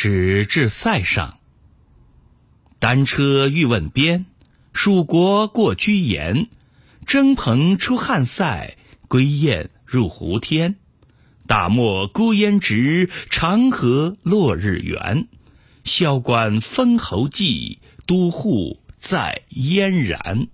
始至塞上。单车欲问边，属国过居延。征蓬出汉塞，归雁入胡天。大漠孤烟直，长河落日圆。萧关封侯骑，都护在燕然。